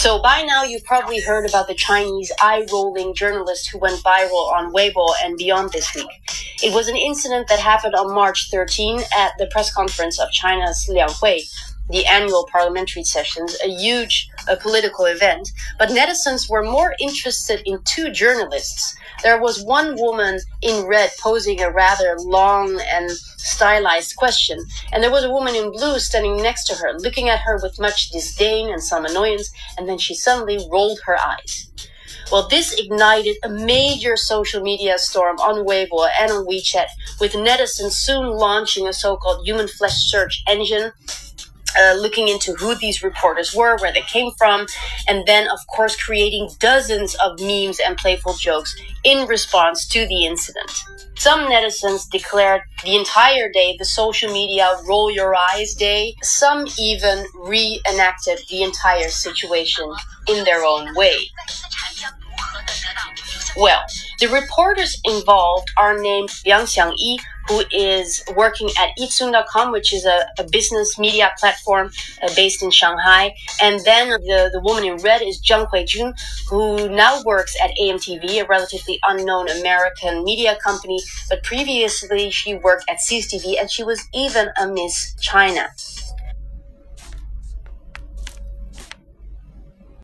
So by now you've probably heard about the Chinese eye-rolling journalist who went viral on Weibo and beyond this week. It was an incident that happened on March 13 at the press conference of China's Lianghui, the annual parliamentary sessions, a huge political event. But netizens were more interested in two journalists. There was one woman in red posing a rather long and stylized question, and there was a woman in blue standing next to her, looking at her with much disdain and some annoyance, and then she suddenly rolled her eyes. Well, this ignited a major social media storm on Weibo and on WeChat, with netizens soon launching a so-called human flesh search engine uh, looking into who these reporters were, where they came from, and then, of course, creating dozens of memes and playful jokes in response to the incident. Some netizens declared the entire day the social media roll your eyes day. Some even reenacted the entire situation in their own way. Well, the reporters involved are named Liang Xiangyi, who is working at Yicai.com, which is a, a business media platform uh, based in Shanghai. And then the, the woman in red is Zhang Huijun, who now works at AMTV, a relatively unknown American media company. But previously, she worked at CCTV and she was even a Miss China.